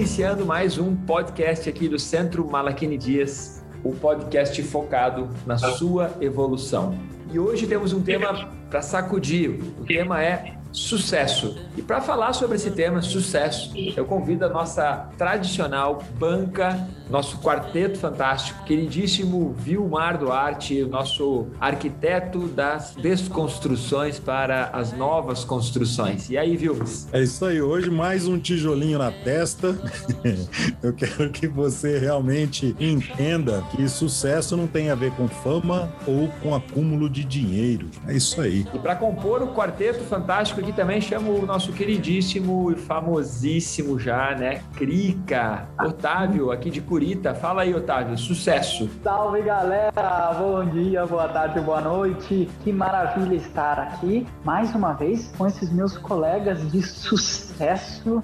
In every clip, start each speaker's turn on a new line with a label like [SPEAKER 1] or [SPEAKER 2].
[SPEAKER 1] iniciando mais um podcast aqui do Centro Malaquini Dias, o podcast focado na sua evolução. E hoje temos um tema para sacudir. O tema é sucesso. E para falar sobre esse tema, sucesso, eu convido a nossa tradicional banca, nosso quarteto fantástico, queridíssimo Vilmar Duarte, o nosso arquiteto das desconstruções para as novas construções. E aí, Vilmas?
[SPEAKER 2] É isso aí. Hoje, mais um tijolinho na testa. eu quero que você realmente entenda que sucesso não tem a ver com fama ou com acúmulo de dinheiro. É isso aí.
[SPEAKER 1] E para compor o quarteto fantástico, aqui também chamo o nosso queridíssimo e famosíssimo já, né? Crica, Otávio, aqui de Curita. Fala aí, Otávio, sucesso.
[SPEAKER 3] Salve, galera! Bom dia, boa tarde, boa noite. Que maravilha estar aqui mais uma vez com esses meus colegas de sucesso.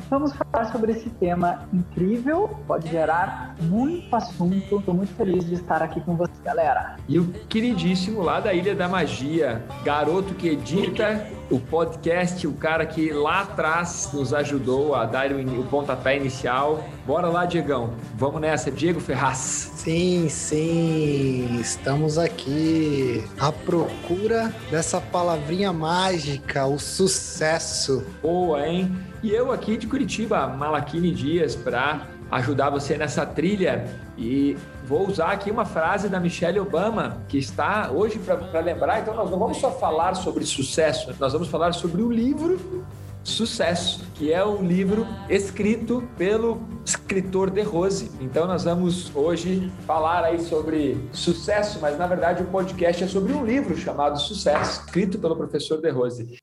[SPEAKER 3] Vamos falar sobre esse tema incrível, pode gerar muito assunto. Estou muito feliz de estar aqui com vocês, galera.
[SPEAKER 1] E o queridíssimo lá da Ilha da Magia, garoto que edita o podcast, o cara que lá atrás nos ajudou a dar o pontapé inicial. Bora lá, Diegão. Vamos nessa, Diego Ferraz.
[SPEAKER 4] Sim, sim, estamos aqui à procura dessa palavrinha mágica, o sucesso.
[SPEAKER 1] Boa, hein? E eu aqui de Curitiba, Malaquini Dias, para ajudar você nessa trilha. E vou usar aqui uma frase da Michelle Obama, que está hoje para lembrar. Então, nós não vamos só falar sobre sucesso, nós vamos falar sobre o livro Sucesso, que é um livro escrito pelo escritor De Rose. Então nós vamos hoje falar aí sobre sucesso, mas na verdade o podcast é sobre um livro chamado Sucesso, escrito pelo professor De Rose.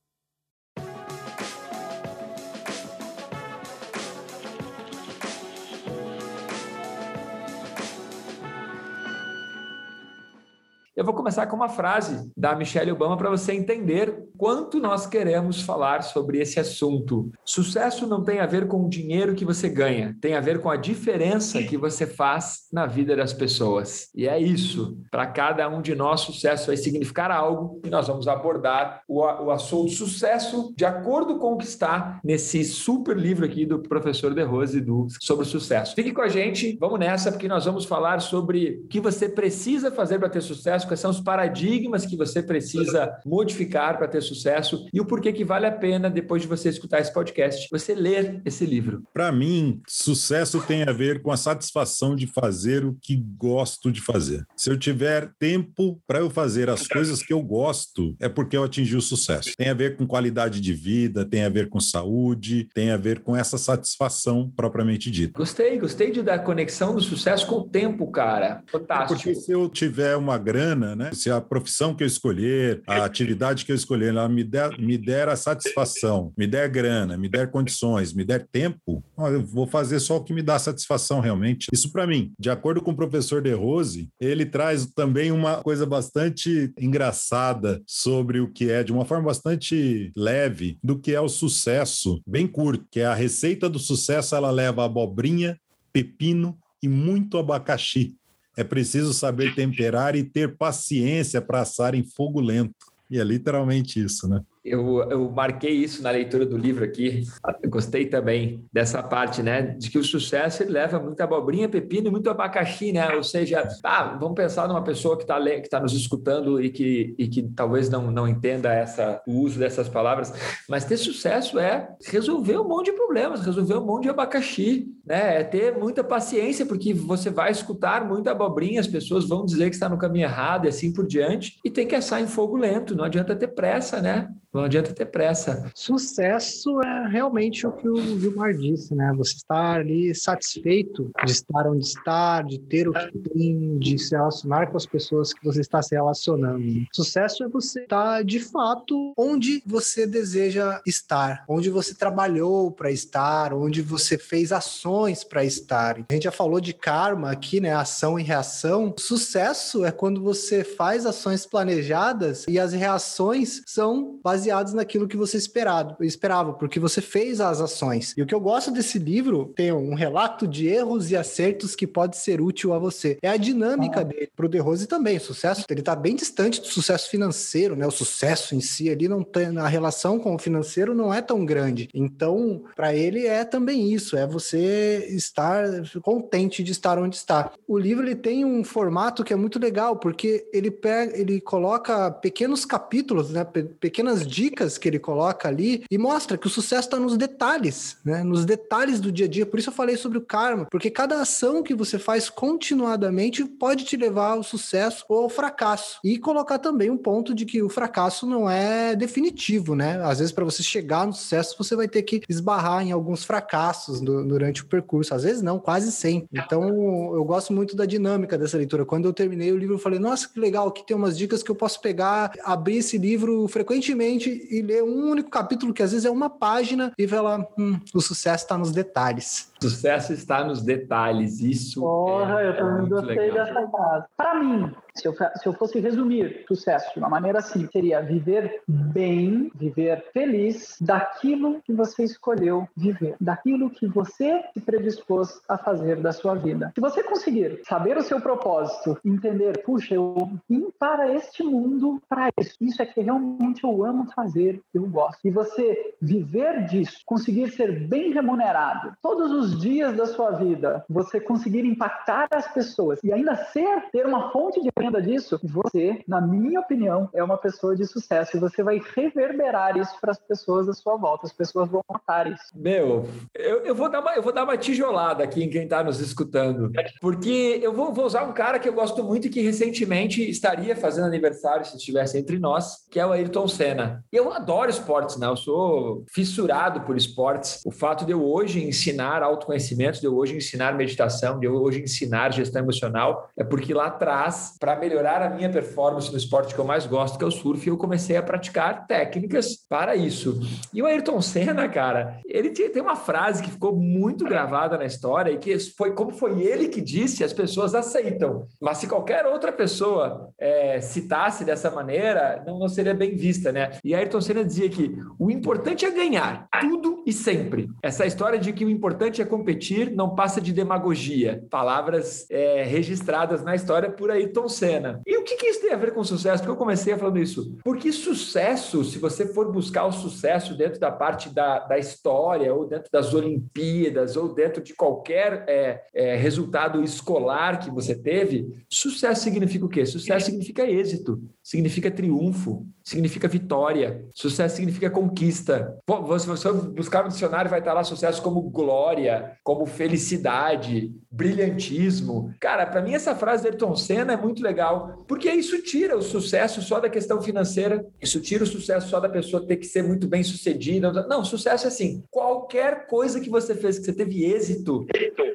[SPEAKER 1] Eu vou começar com uma frase da Michelle Obama para você entender quanto nós queremos falar sobre esse assunto. Sucesso não tem a ver com o dinheiro que você ganha, tem a ver com a diferença que você faz na vida das pessoas. E é isso. Para cada um de nós, sucesso vai significar algo e nós vamos abordar o, o assunto sucesso de acordo com o que está nesse super livro aqui do professor De Rose do, sobre sucesso. Fique com a gente, vamos nessa, porque nós vamos falar sobre o que você precisa fazer para ter sucesso, quais são os paradigmas que você precisa modificar para ter sucesso e o porquê que vale a pena, depois de você escutar esse podcast, você ler esse livro.
[SPEAKER 2] Para mim, sucesso tem a ver com a satisfação de fazer o que gosto de fazer. Se eu tiver tempo para eu fazer as coisas que eu gosto, é porque eu atingi o sucesso. Tem a ver com qualidade de vida, tem a ver com saúde, tem a ver com essa satisfação propriamente dita.
[SPEAKER 1] Gostei, gostei de dar conexão do sucesso com o tempo, cara. Fantástico.
[SPEAKER 2] É porque se eu tiver uma grana grana, né? Se a profissão que eu escolher, a atividade que eu escolher, ela me der, me der a satisfação, me der grana, me der condições, me der tempo, eu vou fazer só o que me dá satisfação realmente. Isso para mim. De acordo com o professor De Rose, ele traz também uma coisa bastante engraçada sobre o que é, de uma forma bastante leve, do que é o sucesso, bem curto, que é a receita do sucesso, ela leva abobrinha, pepino e muito abacaxi. É preciso saber temperar e ter paciência para assar em fogo lento. E é literalmente isso, né?
[SPEAKER 1] Eu, eu marquei isso na leitura do livro aqui. Eu gostei também dessa parte, né? De que o sucesso ele leva muita abobrinha, pepino e muito abacaxi, né? Ou seja, ah, vamos pensar numa pessoa que está tá nos escutando e que, e que talvez não, não entenda essa, o uso dessas palavras, mas ter sucesso é resolver um monte de problemas, resolver um monte de abacaxi, né? É ter muita paciência, porque você vai escutar muita abobrinha, as pessoas vão dizer que está no caminho errado e assim por diante, e tem que assar em fogo lento, não adianta ter pressa, né? Não adianta ter pressa.
[SPEAKER 3] Sucesso é realmente o que o Vilmar disse, né? Você estar ali satisfeito de estar onde está, de ter o que tem, de se relacionar com as pessoas que você está se relacionando. Sucesso é você estar de fato onde você deseja estar, onde você trabalhou para estar, onde você fez ações para estar. A gente já falou de karma aqui, né? Ação e reação. Sucesso é quando você faz ações planejadas e as reações são baseadas baseados naquilo que você esperado, esperava, porque você fez as ações. E o que eu gosto desse livro tem um relato de erros e acertos que pode ser útil a você. É a dinâmica ah. dele. Pro De Rose também, sucesso, ele tá bem distante do sucesso financeiro, né? O sucesso em si ali não tem a relação com o financeiro não é tão grande. Então, para ele é também isso, é você estar contente de estar onde está. O livro ele tem um formato que é muito legal, porque ele pega, ele coloca pequenos capítulos, né? pequenas dicas que ele coloca ali e mostra que o sucesso está nos detalhes, né? Nos detalhes do dia a dia. Por isso eu falei sobre o karma, porque cada ação que você faz continuadamente pode te levar ao sucesso ou ao fracasso. E colocar também um ponto de que o fracasso não é definitivo, né? Às vezes para você chegar no sucesso, você vai ter que esbarrar em alguns fracassos do, durante o percurso. Às vezes não, quase sempre. Então, eu gosto muito da dinâmica dessa leitura. Quando eu terminei o livro, eu falei, nossa, que legal, aqui tem umas dicas que eu posso pegar, abrir esse livro frequentemente e ler um único capítulo, que às vezes é uma página, e falar, hum, o sucesso está nos detalhes.
[SPEAKER 1] Sucesso está nos detalhes. Isso.
[SPEAKER 5] Porra, é, eu também é gostei legal. dessa frase. Para mim, se eu, se eu fosse resumir sucesso de uma maneira assim, seria viver bem, viver feliz daquilo que você escolheu viver, daquilo que você se predispôs a fazer da sua vida. Se você conseguir saber o seu propósito, entender, puxa, eu vim para este mundo para isso, isso é que realmente eu amo fazer, eu gosto. E você viver disso, conseguir ser bem remunerado todos os dias da sua vida, você conseguir impactar as pessoas e ainda ser, ter uma fonte de renda disso, você, na minha opinião, é uma pessoa de sucesso e você vai reverberar isso para as pessoas à sua volta. As pessoas vão notar isso.
[SPEAKER 1] Meu, eu, eu, vou, dar uma, eu vou dar uma tijolada aqui em quem está nos escutando, porque eu vou, vou usar um cara que eu gosto muito e que recentemente estaria fazendo aniversário, se estivesse entre nós, que é o Ayrton Senna. Eu adoro esportes, né? Eu sou fissurado por esportes. O fato de eu hoje ensinar autoconhecimento, de eu hoje ensinar meditação, de eu hoje ensinar gestão emocional, é porque lá atrás, para melhorar a minha performance no esporte que eu mais gosto, que é o surf, eu comecei a praticar técnicas para isso. E o Ayrton Senna, cara, ele tem uma frase que ficou muito gravada na história e que foi como foi ele que disse, as pessoas aceitam. Mas se qualquer outra pessoa é, citasse dessa maneira, não, não seria bem vista, né? E Ayrton Senna dizia que o importante é ganhar, tudo e sempre. Essa história de que o importante é competir não passa de demagogia. Palavras é, registradas na história por Ayrton Senna. E o que, que isso tem a ver com sucesso? Porque eu comecei falando isso. Porque sucesso, se você for buscar o sucesso dentro da parte da, da história, ou dentro das Olimpíadas, ou dentro de qualquer é, é, resultado escolar que você teve, sucesso significa o quê? Sucesso significa êxito, significa triunfo, significa vitória, sucesso significa conquista. Se você buscar no dicionário, vai estar lá sucesso como glória, como felicidade, brilhantismo. Cara, para mim essa frase do Ayrton Senna é muito legal, porque isso tira o sucesso só da questão financeira, isso tira o sucesso só da pessoa ter que ser muito bem sucedida. Não, sucesso é assim, qualquer coisa que você fez, que você teve êxito,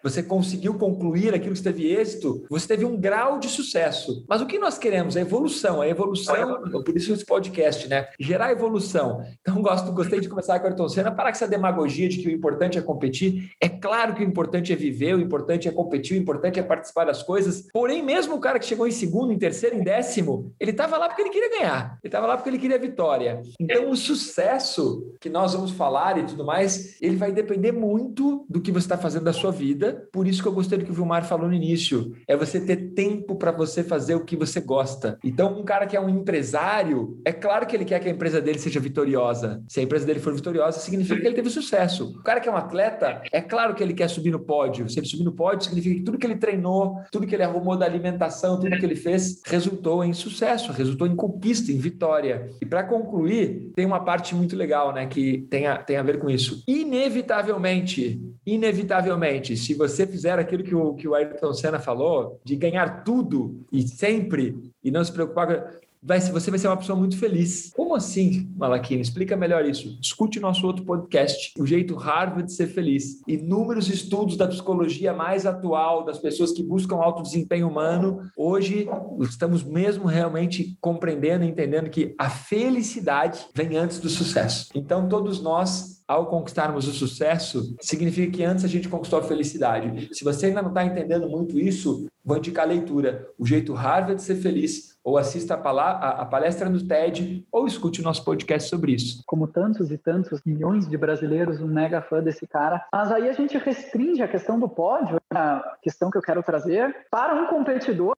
[SPEAKER 1] você conseguiu concluir aquilo que você teve êxito, você teve um grau de sucesso. Mas o que nós queremos? A evolução. A evolução, por isso esse podcast, né? Gerar evolução. Então, gosto, gostei de começar com a Ayrton Senna, parar com essa demagogia de que o importante é competir. É claro que o importante é viver, o importante é competir, o importante é participar das coisas. Porém, mesmo o cara que chegou em segundo, em terceiro, em décimo, ele estava lá porque ele queria ganhar. Ele estava lá porque ele queria vitória. Então, o sucesso que nós vamos falar e tudo mais, ele vai depender muito do que você está fazendo da sua vida. Por isso que eu gostei do que o Vilmar falou no início. É você ter tempo para você fazer o que você gosta. Então, um cara que é um empresário, é claro que ele quer que a empresa dele seja vitoriosa. Se a empresa dele for vitoriosa, significa que ele teve sucesso. O cara que é um atleta, é claro que ele quer subir no pódio. Se ele subir no pódio, significa que tudo que ele treinou, tudo que ele arrumou da alimentação, tudo que ele fez, resultou em sucesso, resultou em conquista, em vitória. E para concluir, tem uma parte muito legal, né, que tem a, tem a ver com isso. Inevitavelmente, inevitavelmente, se você fizer aquilo que o, que o Ayrton Senna falou, de ganhar tudo e sempre, e não se preocupar com vai, você vai ser uma pessoa muito feliz. Como assim, Malaquina? Explica melhor isso. Escute nosso outro podcast, O Jeito Harvard de Ser Feliz. Inúmeros estudos da psicologia mais atual, das pessoas que buscam alto desempenho humano. Hoje, estamos mesmo realmente compreendendo e entendendo que a felicidade vem antes do sucesso. Então, todos nós ao conquistarmos o sucesso, significa que antes a gente conquistou a felicidade. Se você ainda não está entendendo muito isso, vou indicar a leitura. O Jeito Harvard de Ser Feliz, ou assista a, a, a, palestra no TED, ou escute o nosso podcast sobre isso.
[SPEAKER 5] Como tantos e tantos milhões de brasileiros, um mega fã desse cara. Mas aí a gente restringe a questão do pódio, a questão que eu quero trazer. Para um competidor,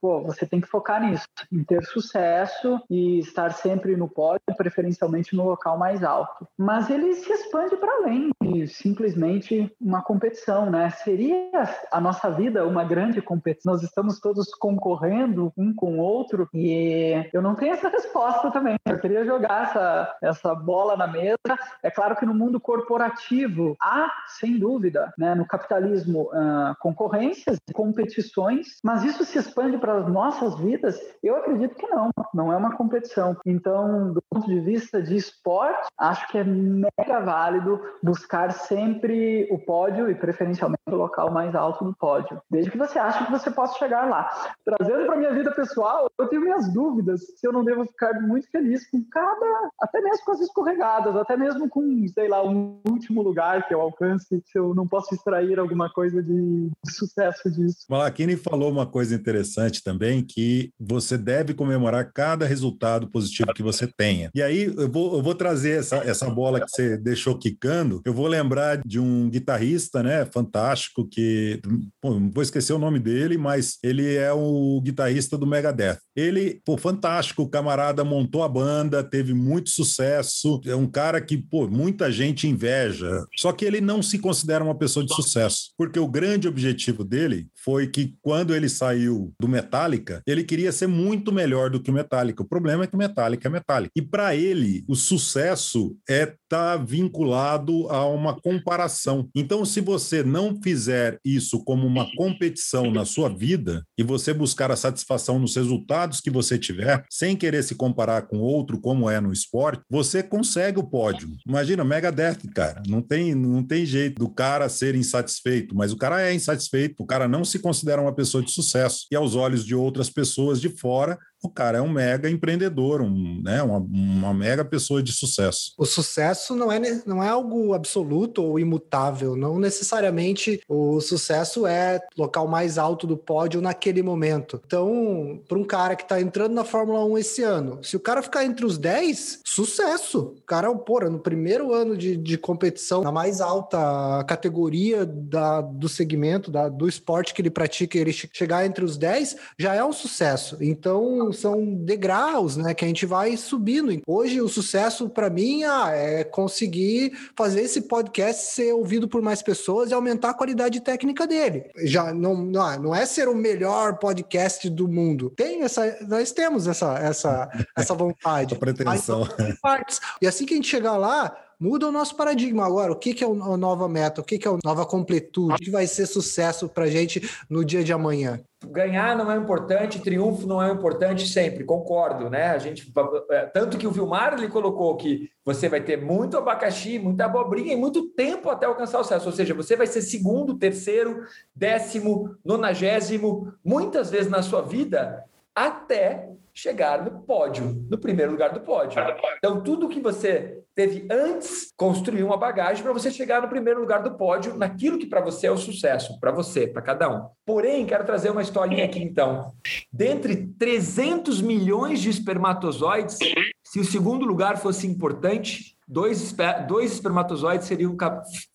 [SPEAKER 5] pô, você tem que focar nisso, em ter sucesso e estar sempre no pódio, preferencialmente no local mais alto. Mas ele se expande para além de simplesmente uma competição, né? Seria a nossa vida uma grande competição? Nós estamos todos concorrendo um com o outro e eu não tenho essa resposta também. Eu queria jogar essa, essa bola na mesa. É claro que no mundo corporativo há, sem dúvida, né, no capitalismo, uh, concorrências, competições, mas isso se expande para as nossas vidas? Eu acredito que não. Não é uma competição. Então, do ponto de vista de esporte, acho que é mega válido buscar sempre o pódio e preferencialmente o local mais alto do pódio, desde que você ache que você possa chegar lá. Trazendo para minha vida pessoal, eu tenho minhas dúvidas se eu não devo ficar muito feliz com cada, até mesmo com as escorregadas, até mesmo com, sei lá, um último lugar que eu alcance, se eu não posso extrair alguma coisa de, de sucesso disso.
[SPEAKER 2] Malakini falou uma coisa interessante também, que você deve comemorar cada resultado positivo que você tenha. E aí eu vou, eu vou trazer essa, essa bola que você deixou quicando, eu vou lembrar de um guitarrista, né, fantástico, que, pô, vou esquecer o nome dele, mas ele é o guitarrista do Megadeth. Ele, pô, fantástico, o camarada montou a banda, teve muito sucesso, é um cara que, pô, muita gente inveja, só que ele não se considera uma pessoa de sucesso, porque o grande objetivo dele foi que quando ele saiu do Metallica, ele queria ser muito melhor do que o Metallica. O problema é que o Metallica é Metallica. E para ele, o sucesso é estar tá vinculado a uma comparação. Então, se você não fizer isso como uma competição na sua vida e você buscar a satisfação nos resultados que você tiver, sem querer se comparar com outro como é no esporte, você consegue o pódio. Imagina, Megadeth, cara, não tem, não tem jeito do cara ser insatisfeito, mas o cara é insatisfeito, o cara não se considera uma pessoa de sucesso. E aos olhos de outras pessoas de fora, o cara é um mega empreendedor, um, né, uma, uma, mega pessoa de sucesso.
[SPEAKER 3] O sucesso não é, não é algo absoluto ou imutável, não necessariamente o sucesso é local mais alto do pódio naquele momento. Então, para um cara que está entrando na Fórmula 1 esse ano, se o cara ficar entre os 10, sucesso. O cara, porra, no primeiro ano de, de competição, na mais alta categoria da, do segmento, da, do esporte que ele pratica, ele chegar entre os 10, já é um sucesso. Então, são, degraus, né, que a gente vai subindo. Hoje o sucesso para mim ah, é conseguir fazer esse podcast ser ouvido por mais pessoas e aumentar a qualidade técnica dele. Já não, não, ah, não é ser o melhor podcast do mundo. Tem essa, nós temos essa essa essa vontade.
[SPEAKER 2] pretensão.
[SPEAKER 3] Mas, e assim que a gente chegar lá, muda o nosso paradigma agora. O que, que é a nova meta? O que, que é a nova completude? O que vai ser sucesso para gente no dia de amanhã?
[SPEAKER 1] Ganhar não é importante, triunfo não é importante sempre, concordo, né? A gente é, tanto que o Vilmar ele colocou que você vai ter muito abacaxi, muita abobrinha e muito tempo até alcançar o sucesso. Ou seja, você vai ser segundo, terceiro, décimo, nonagésimo, muitas vezes na sua vida, até chegar no pódio, no primeiro lugar do pódio. Então, tudo que você teve antes, construir uma bagagem para você chegar no primeiro lugar do pódio, naquilo que para você é o sucesso, para você, para cada um. Porém, quero trazer uma historinha aqui então. Dentre 300 milhões de espermatozoides, se o segundo lugar fosse importante, dois, dois espermatozoides seriam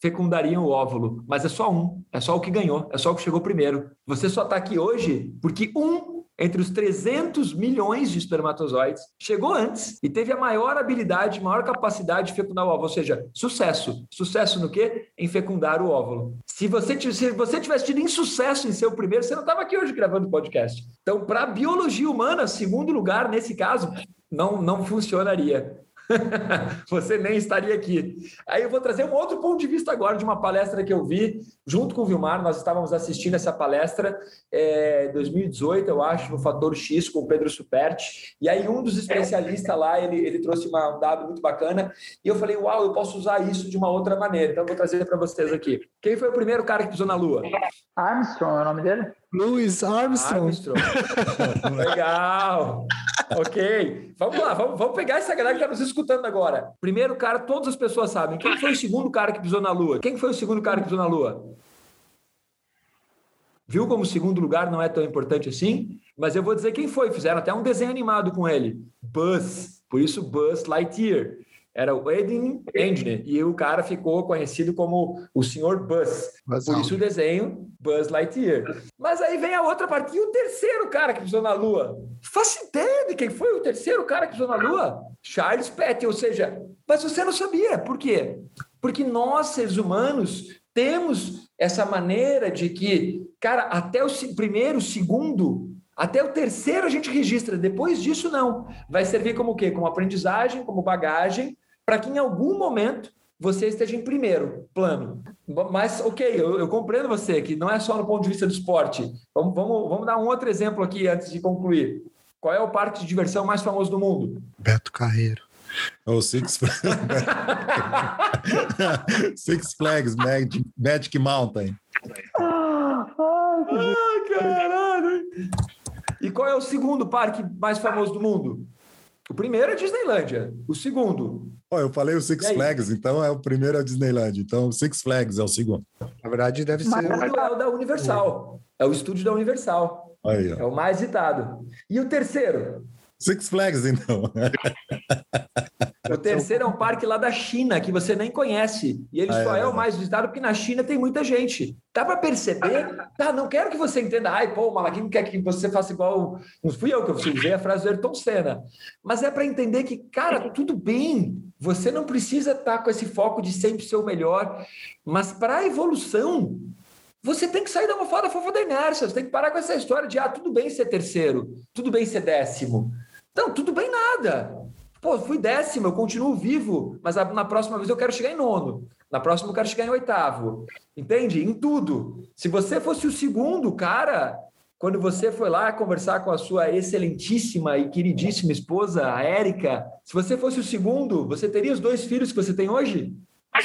[SPEAKER 1] fecundariam o óvulo, mas é só um, é só o que ganhou, é só o que chegou primeiro. Você só está aqui hoje porque um entre os 300 milhões de espermatozoides, chegou antes e teve a maior habilidade, maior capacidade de fecundar o óvulo, ou seja, sucesso. Sucesso no quê? Em fecundar o óvulo. Se você, se você tivesse tido insucesso em ser o primeiro, você não estava aqui hoje gravando podcast. Então, para a biologia humana, segundo lugar, nesse caso, não, não funcionaria. você nem estaria aqui. Aí eu vou trazer um outro ponto de vista agora de uma palestra que eu vi junto com o Vilmar. Nós estávamos assistindo essa palestra é, 2018, eu acho, no Fator X com o Pedro Superti. E aí um dos especialistas lá ele, ele trouxe uma, um dado muito bacana e eu falei, uau, eu posso usar isso de uma outra maneira. Então eu vou trazer para vocês aqui. Quem foi o primeiro cara que pisou na Lua?
[SPEAKER 5] Armstrong é o nome dele?
[SPEAKER 3] Louis Armstrong. Armstrong.
[SPEAKER 1] Legal. ok. Vamos lá, vamos, vamos pegar essa galera que está nos escutando agora. Primeiro cara, todas as pessoas sabem. Quem foi o segundo cara que pisou na Lua? Quem foi o segundo cara que pisou na Lua? Viu como o segundo lugar não é tão importante assim? Mas eu vou dizer quem foi. Fizeram até um desenho animado com ele. Buzz. Por isso, Buzz Lightyear. Era o Edwin Endner. E o cara ficou conhecido como o Sr. Buzz. Por isso o desenho Buzz Lightyear. Mas aí vem a outra parte. E o terceiro cara que pisou na Lua? Faça ideia de quem foi o terceiro cara que pisou na Lua? Charles Pett. Ou seja, mas você não sabia. Por quê? Porque nós, seres humanos, temos essa maneira de que, cara, até o primeiro, segundo, até o terceiro a gente registra, depois disso não. Vai servir como o quê? Como aprendizagem, como bagagem, para que em algum momento você esteja em primeiro plano. Mas, ok, eu, eu, compreendo você, que não é só no ponto de vista do esporte. Vamos, vamos, vamos dar um outro exemplo aqui antes de concluir. Qual é o parque de diversão mais famoso do mundo?
[SPEAKER 3] Beto Carreiro.
[SPEAKER 2] É o Six, Six Flags Magic, Magic Mountain.
[SPEAKER 1] Ah, caralho! E qual é o segundo parque mais famoso do mundo? O primeiro é a Disneylândia. O segundo.
[SPEAKER 2] Oh, eu falei o Six Flags, então é o primeiro é a Disneyland. Então o Six Flags é o segundo.
[SPEAKER 3] Na verdade, deve ser.
[SPEAKER 1] Mas é o da Universal. É o estúdio da Universal.
[SPEAKER 2] Aí,
[SPEAKER 1] é o mais citado. E o terceiro?
[SPEAKER 2] Six Flags, então.
[SPEAKER 1] O terceiro é um parque lá da China, que você nem conhece. E ele ah, só é, é, o mais visitado porque na China tem muita gente. Dá para perceber? Tá, não quero que você entenda. Ai, pô, o Malaguinho quer que você faça igual. Não fui eu que eu usei a frase do Ayrton Senna. Mas é para entender que, cara, tudo bem. Você não precisa estar tá com esse foco de sempre ser o melhor. Mas para a evolução, você tem que sair da almofada fofa da inércia. Você tem que parar com essa história de, ah, tudo bem ser terceiro, tudo bem ser décimo. Não, tudo bem nada. Pô, fui décimo, eu continuo vivo, mas na próxima vez eu quero chegar em nono. Na próxima eu quero chegar em oitavo. Entende? Em tudo. Se você fosse o segundo cara, quando você foi lá conversar com a sua excelentíssima e queridíssima esposa, a Érica, se você fosse o segundo, você teria os dois filhos que você tem hoje?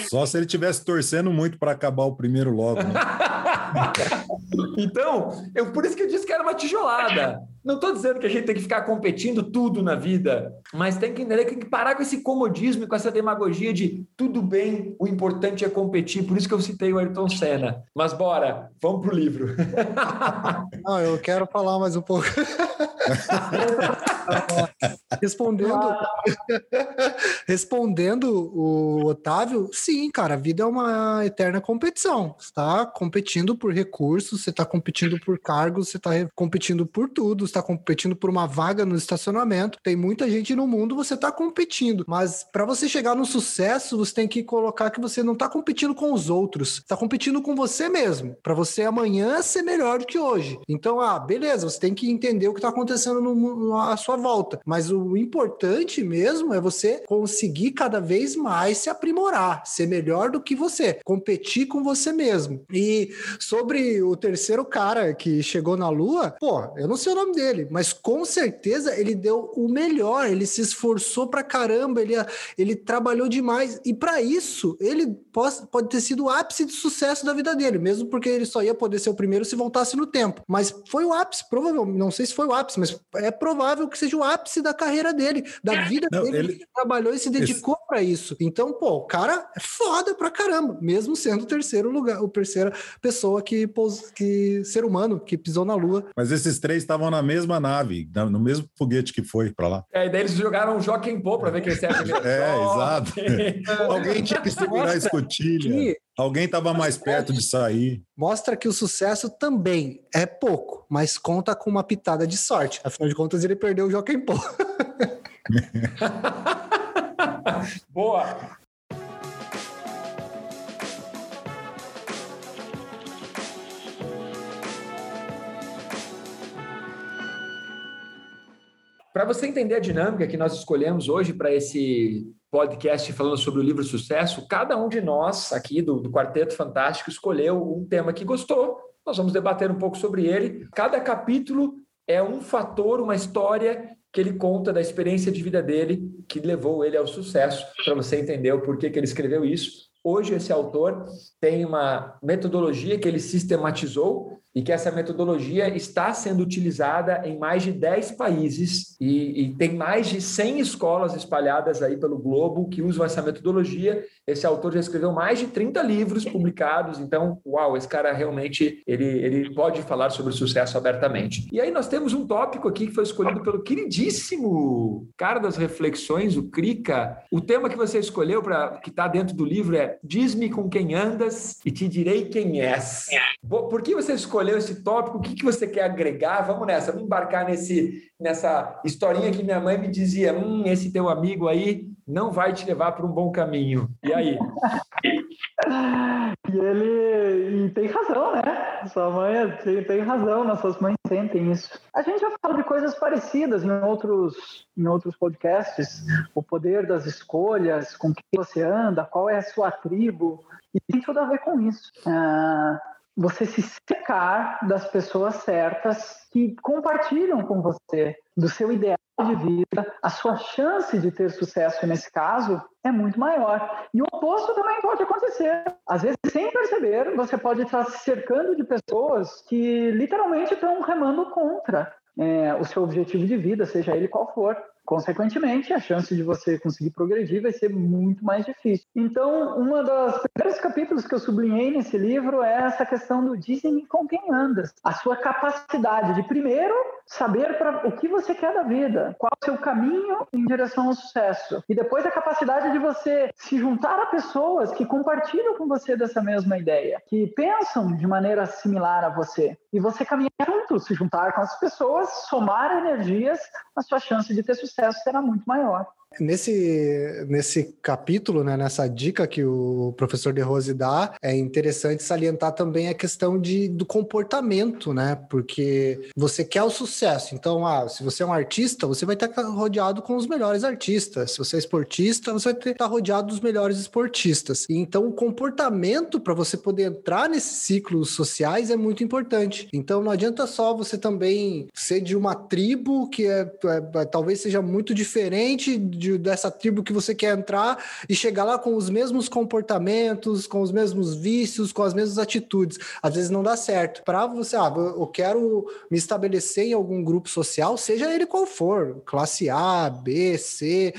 [SPEAKER 2] Só se ele tivesse torcendo muito para acabar o primeiro logo. Né?
[SPEAKER 1] então, eu, por isso que eu disse que era uma tijolada. Não estou dizendo que a gente tem que ficar competindo tudo na vida, mas tem que entender que tem que parar com esse comodismo e com essa demagogia de tudo bem, o importante é competir. Por isso que eu citei o Ayrton Senna. Mas bora, vamos pro livro.
[SPEAKER 3] Não, eu quero falar mais um pouco. respondendo, respondendo o Otávio, sim, cara, a vida é uma eterna competição. Você está competindo por recursos, você está competindo por cargos, você está competindo por tudo, você está competindo por uma vaga no estacionamento. Tem muita gente no mundo, você está competindo. Mas para você chegar no sucesso, você tem que colocar que você não está competindo com os outros, está competindo com você mesmo, para você amanhã ser melhor do que hoje. Então, ah, beleza, você tem que entender o que está acontecendo no, à sua volta. Mas o importante mesmo é você conseguir cada vez mais se aprimorar, ser melhor do que você, competir com você mesmo. E sobre o terceiro cara que chegou na Lua, pô, eu não sei o nome dele, mas com certeza ele deu o melhor, ele se esforçou pra caramba, ele, ele trabalhou demais. E para isso, ele pode, pode ter sido o ápice de sucesso da vida dele, mesmo porque ele só ia poder ser o primeiro se voltasse no tempo. Mas foi o ápice, provavelmente, não sei se foi o ápice, mas é provável que seja o ápice da carreira dele, da vida não, dele. Ele... ele trabalhou e se dedicou Esse... para isso. Então, pô, o cara é foda pra caramba, mesmo sendo o terceiro lugar, o terceira pessoa que, pôs, que ser humano que pisou na Lua.
[SPEAKER 2] Mas esses três estavam na mesma nave, no mesmo foguete que foi para lá.
[SPEAKER 1] É, e daí eles jogaram um Joaquim Pô para ver quem serve.
[SPEAKER 2] é, exato. Alguém tinha que segurar a escotilha. Alguém estava mais perto de sair.
[SPEAKER 3] Mostra que o sucesso também é pouco, mas conta com uma pitada de sorte. Afinal de contas, ele perdeu o Joaquim Pô.
[SPEAKER 1] Boa! Para você entender a dinâmica que nós escolhemos hoje para esse podcast falando sobre o livro Sucesso, cada um de nós aqui do, do Quarteto Fantástico escolheu um tema que gostou. Nós vamos debater um pouco sobre ele. Cada capítulo é um fator, uma história que ele conta da experiência de vida dele que levou ele ao sucesso, para você entender o porquê que ele escreveu isso. Hoje, esse autor tem uma metodologia que ele sistematizou e que essa metodologia está sendo utilizada em mais de 10 países e, e tem mais de 100 escolas espalhadas aí pelo globo que usam essa metodologia. Esse autor já escreveu mais de 30 livros publicados, então, uau, esse cara realmente ele, ele pode falar sobre o sucesso abertamente. E aí nós temos um tópico aqui que foi escolhido pelo queridíssimo cara das reflexões, o Krika. O tema que você escolheu para que está dentro do livro é Diz-me com quem andas e te direi quem és. Por que você escolheu esse tópico? O que, que você quer agregar? Vamos nessa, vamos embarcar nesse, nessa historinha que minha mãe me dizia: hum, esse teu amigo aí não vai te levar para um bom caminho. E aí?
[SPEAKER 5] e ele e tem razão, né? Sua mãe tem, tem razão, nossas mães sentem isso. A gente já fala de coisas parecidas em outros, em outros podcasts. O poder das escolhas, com quem você anda, qual é a sua tribo. E tem tudo a ver com isso. Ah, você se secar das pessoas certas que compartilham com você do seu ideal de vida, a sua chance de ter sucesso nesse caso é muito maior. E o oposto também pode acontecer. Às vezes, sem perceber, você pode estar se cercando de pessoas que literalmente estão remando contra é, o seu objetivo de vida, seja ele qual for. Consequentemente, a chance de você conseguir progredir vai ser muito mais difícil. Então, um dos primeiros capítulos que eu sublinhei nesse livro é essa questão do dizem com quem andas. A sua capacidade de, primeiro, saber para o que você quer da vida, qual o seu caminho em direção ao sucesso. E depois a capacidade de você se juntar a pessoas que compartilham com você dessa mesma ideia, que pensam de maneira similar a você. E você caminhar junto, se juntar com as pessoas, somar energias, a sua chance de ter sucesso sucesso será muito maior.
[SPEAKER 3] Nesse, nesse capítulo, né, nessa dica que o professor De Rose dá, é interessante salientar também a questão de, do comportamento, né? Porque você quer o sucesso. Então, ah, se você é um artista, você vai estar rodeado com os melhores artistas. Se você é esportista, você vai estar rodeado dos melhores esportistas. Então, o comportamento para você poder entrar nesses ciclos sociais é muito importante. Então, não adianta só você também ser de uma tribo que é, é talvez seja muito diferente de, dessa tribo que você quer entrar e chegar lá com os mesmos comportamentos, com os mesmos vícios, com as mesmas atitudes. Às vezes não dá certo. Para você, ah, eu quero me estabelecer em algum grupo social, seja ele qual for, classe A, B, C,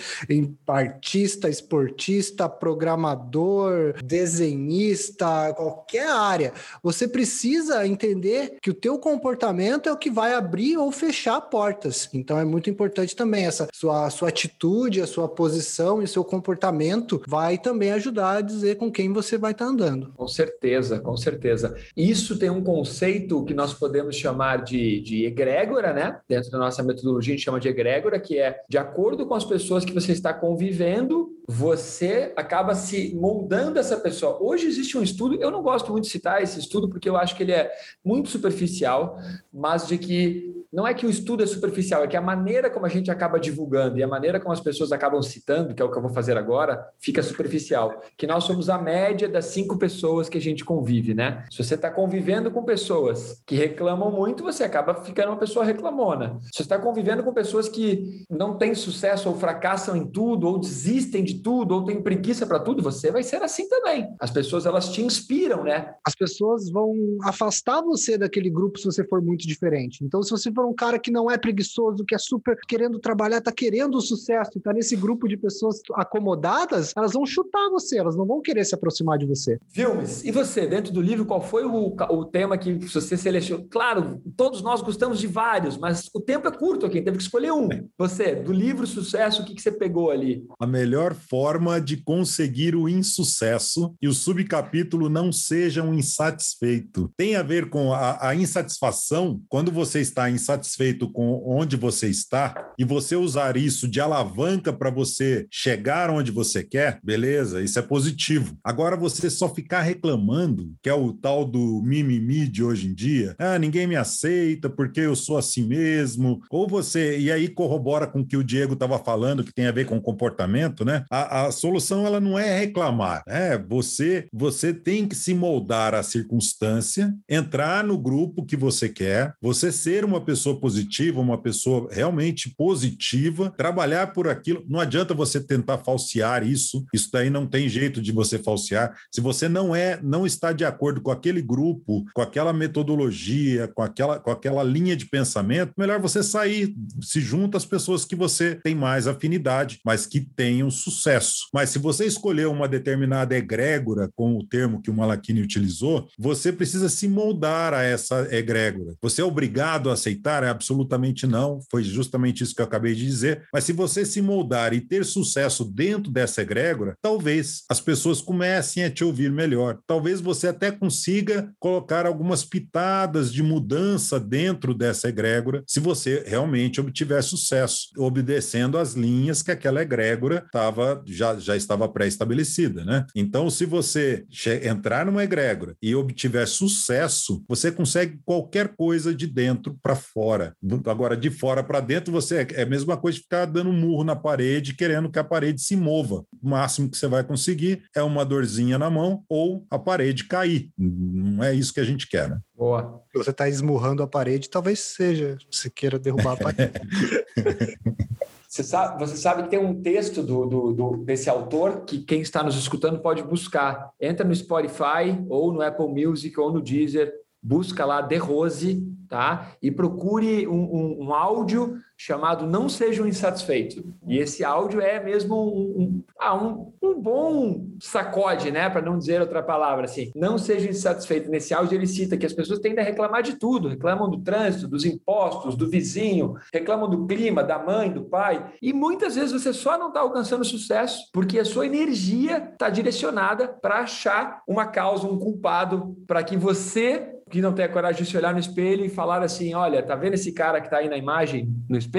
[SPEAKER 3] artista, esportista, programador, desenhista, qualquer área. Você precisa entender que o teu comportamento é o que vai abrir ou fechar portas. Então é muito importante também essa sua, sua atitude atitude, a sua posição e seu comportamento vai também ajudar a dizer com quem você vai estar andando.
[SPEAKER 1] Com certeza, com certeza. Isso tem um conceito que nós podemos chamar de, de egrégora, né? Dentro da nossa metodologia, a gente chama de egrégora, que é de acordo com as pessoas que você está convivendo, você acaba se moldando essa pessoa. Hoje existe um estudo, eu não gosto muito de citar esse estudo porque eu acho que ele é muito superficial, mas de que não é que o estudo é superficial, é que a maneira como a gente acaba divulgando e a maneira como as pessoas acabam citando, que é o que eu vou fazer agora, fica superficial. Que nós somos a média das cinco pessoas que a gente convive, né? Se você está convivendo com pessoas que reclamam muito, você acaba ficando uma pessoa reclamona. Se você está convivendo com pessoas que não têm sucesso ou fracassam em tudo, ou desistem de tudo, ou têm preguiça para tudo, você vai ser assim também. As pessoas, elas te inspiram, né?
[SPEAKER 3] As pessoas vão afastar você daquele grupo se você for muito diferente. Então, se você for um cara que não é preguiçoso, que é super querendo trabalhar, tá querendo o sucesso, tá nesse grupo de pessoas acomodadas, elas vão chutar você, elas não vão querer se aproximar de você.
[SPEAKER 1] Filmes. E você, dentro do livro, qual foi o, o tema que você selecionou? Claro, todos nós gostamos de vários, mas o tempo é curto aqui, teve que escolher um. Você, do livro Sucesso, o que, que você pegou ali?
[SPEAKER 2] A melhor forma de conseguir o insucesso e o subcapítulo não seja um insatisfeito. Tem a ver com a, a insatisfação quando você está insatisfeito satisfeito com onde você está e você usar isso de alavanca para você chegar onde você quer, beleza, isso é positivo. Agora você só ficar reclamando, que é o tal do mimimi de hoje em dia, ah, ninguém me aceita porque eu sou assim mesmo, ou você, e aí corrobora com o que o Diego estava falando, que tem a ver com comportamento, né? A, a solução ela não é reclamar, é você, você tem que se moldar à circunstância, entrar no grupo que você quer, você ser uma pessoa pessoa positiva, uma pessoa realmente positiva, trabalhar por aquilo. Não adianta você tentar falsear isso. Isso daí não tem jeito de você falsear. Se você não é, não está de acordo com aquele grupo, com aquela metodologia, com aquela, com aquela linha de pensamento, melhor você sair, se junta às pessoas que você tem mais afinidade, mas que tenham sucesso. Mas se você escolher uma determinada egrégora, com o termo que o Malakini utilizou, você precisa se moldar a essa egrégora. Você é obrigado a aceitar? É absolutamente não. Foi justamente isso que eu acabei de dizer. Mas se você se moldar e ter sucesso dentro dessa egrégora, talvez as pessoas comecem a te ouvir melhor. Talvez você até consiga colocar algumas pitadas de mudança dentro dessa egrégora, se você realmente obtiver sucesso, obedecendo às linhas que aquela egrégora tava, já, já estava pré-estabelecida, né? Então, se você entrar numa egrégora e obtiver sucesso, você consegue qualquer coisa de dentro para fora. Agora, de fora para dentro, você é a mesma coisa de ficar dando um murro na parede, querendo que a parede se mova. O máximo que você vai conseguir é uma dorzinha na mão ou a parede cair. Não é isso que a gente quer, né?
[SPEAKER 3] Boa. Você está esmurrando a parede, talvez seja, se queira derrubar a parede.
[SPEAKER 1] Você sabe, você sabe que tem um texto do, do, do, desse autor que quem está nos escutando pode buscar. Entra no Spotify, ou no Apple Music, ou no Deezer, busca lá De Rose, tá? E procure um, um, um áudio chamado Não Seja um Insatisfeito. E esse áudio é mesmo um, um, ah, um, um bom sacode, né? Para não dizer outra palavra assim. Não seja insatisfeito. Nesse áudio ele cita que as pessoas tendem a reclamar de tudo. Reclamam do trânsito, dos impostos, do vizinho, reclamam do clima, da mãe, do pai. E muitas vezes você só não está alcançando sucesso porque a sua energia está direcionada para achar uma causa, um culpado, para que você que não tem a coragem de se olhar no espelho e falar assim: olha, tá vendo esse cara que está aí na imagem no espelho?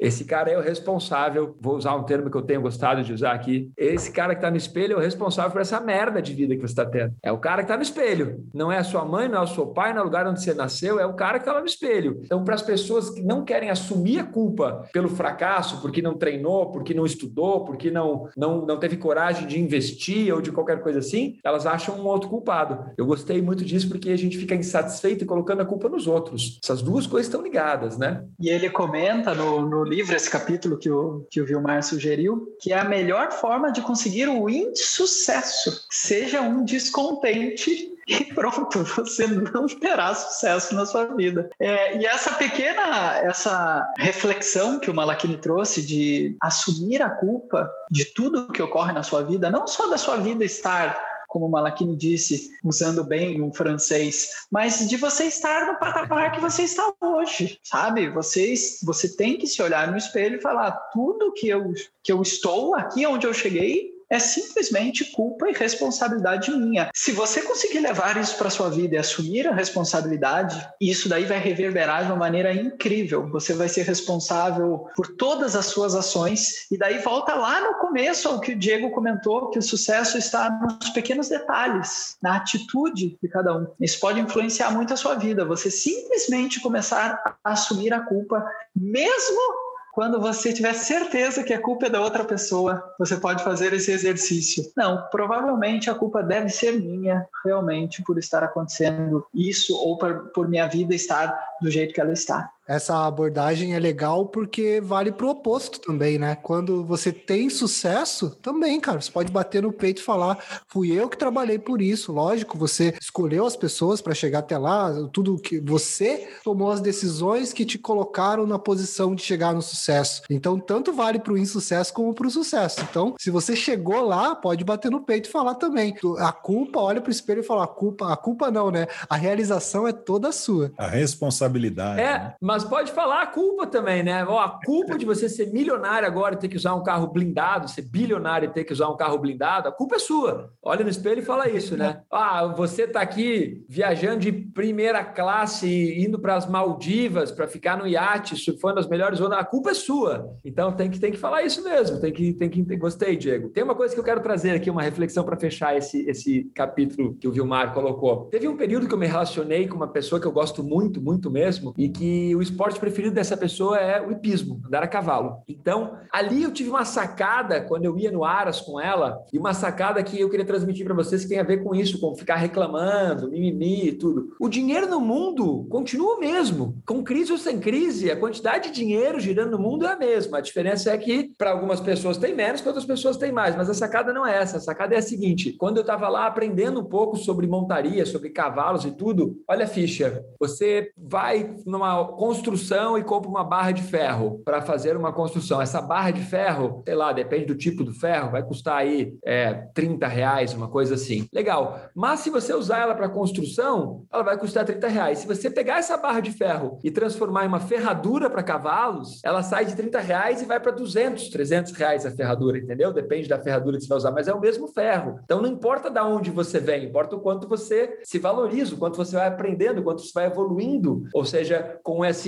[SPEAKER 1] Esse cara é o responsável. Vou usar um termo que eu tenho gostado de usar aqui. Esse cara que está no espelho é o responsável por essa merda de vida que você está tendo. É o cara que está no espelho. Não é a sua mãe, não é o seu pai, não é o lugar onde você nasceu, é o cara que está lá no espelho. Então, para as pessoas que não querem assumir a culpa pelo fracasso, porque não treinou, porque não estudou, porque não, não, não teve coragem de investir ou de qualquer coisa assim, elas acham um outro culpado. Eu gostei muito disso porque a gente fica insatisfeito e colocando a culpa nos outros. Essas duas coisas estão ligadas, né?
[SPEAKER 5] E ele comenta no, no livro, esse capítulo que o, que o Vilmar sugeriu, que é a melhor forma de conseguir o insucesso. Seja um descontente e pronto, você não terá sucesso na sua vida. É, e essa pequena, essa reflexão que o Malakini trouxe de assumir a culpa de tudo que ocorre na sua vida, não só da sua vida estar como o Malakini disse, usando bem o francês, mas de você estar no patamar que você está hoje, sabe? Vocês, você tem que se olhar no espelho e falar tudo que eu, que eu estou aqui onde eu cheguei é simplesmente culpa e responsabilidade minha. Se você conseguir levar isso para sua vida e assumir a responsabilidade, isso daí vai reverberar de uma maneira incrível. Você vai ser responsável por todas as suas ações e daí volta lá no começo ao que o Diego comentou, que o sucesso está nos pequenos detalhes, na atitude de cada um. Isso pode influenciar muito a sua vida. Você simplesmente começar a assumir a culpa, mesmo quando você tiver certeza que a culpa é da outra pessoa, você pode fazer esse exercício. Não, provavelmente a culpa deve ser minha, realmente, por estar acontecendo isso ou por, minha vida estar do jeito que ela está
[SPEAKER 3] essa abordagem é legal porque vale pro oposto também, né? Quando você tem sucesso, também, cara, você pode bater no peito e falar: fui eu que trabalhei por isso. Lógico, você escolheu as pessoas para chegar até lá, tudo que você tomou as decisões que te colocaram na posição de chegar no sucesso. Então, tanto vale pro insucesso como pro sucesso. Então, se você chegou lá, pode bater no peito e falar também. A culpa, olha pro espelho e fala: a culpa, a culpa não, né? A realização é toda sua.
[SPEAKER 2] A responsabilidade.
[SPEAKER 1] É, né? mas mas pode falar a culpa também, né? Ó, a culpa de você ser milionário agora e ter que usar um carro blindado, ser bilionário e ter que usar um carro blindado, a culpa é sua. Olha no espelho e fala isso, né? Ah, você está aqui viajando de primeira classe, indo para as Maldivas para ficar no iate, surfando as melhores ondas, a culpa é sua. Então tem que, tem que falar isso mesmo, tem que, tem que. Gostei, Diego. Tem uma coisa que eu quero trazer aqui, uma reflexão para fechar esse, esse capítulo que o Vilmar colocou. Teve um período que eu me relacionei com uma pessoa que eu gosto muito, muito mesmo, e que o esporte preferido dessa pessoa é o hipismo, andar a cavalo. Então, ali eu tive uma sacada quando eu ia no Aras com ela, e uma sacada que eu queria transmitir para vocês que tem a ver com isso, com ficar reclamando, mimimi e tudo. O dinheiro no mundo continua o mesmo. Com crise ou sem crise, a quantidade de dinheiro girando no mundo é a mesma. A diferença é que para algumas pessoas tem menos, para outras pessoas tem mais. Mas a sacada não é essa. A sacada é a seguinte: quando eu estava lá aprendendo um pouco sobre montaria, sobre cavalos e tudo, olha a ficha. Você vai numa construção e compra uma barra de ferro para fazer uma construção. Essa barra de ferro, sei lá, depende do tipo do ferro, vai custar aí é, 30 reais, uma coisa assim. Legal. Mas se você usar ela para construção, ela vai custar 30 reais. Se você pegar essa barra de ferro e transformar em uma ferradura para cavalos, ela sai de 30 reais e vai para 200, 300 reais a ferradura, entendeu? Depende da ferradura que você vai usar, mas é o mesmo ferro. Então não importa de onde você vem, importa o quanto você se valoriza, o quanto você vai aprendendo, o quanto você vai evoluindo, ou seja, com, esse,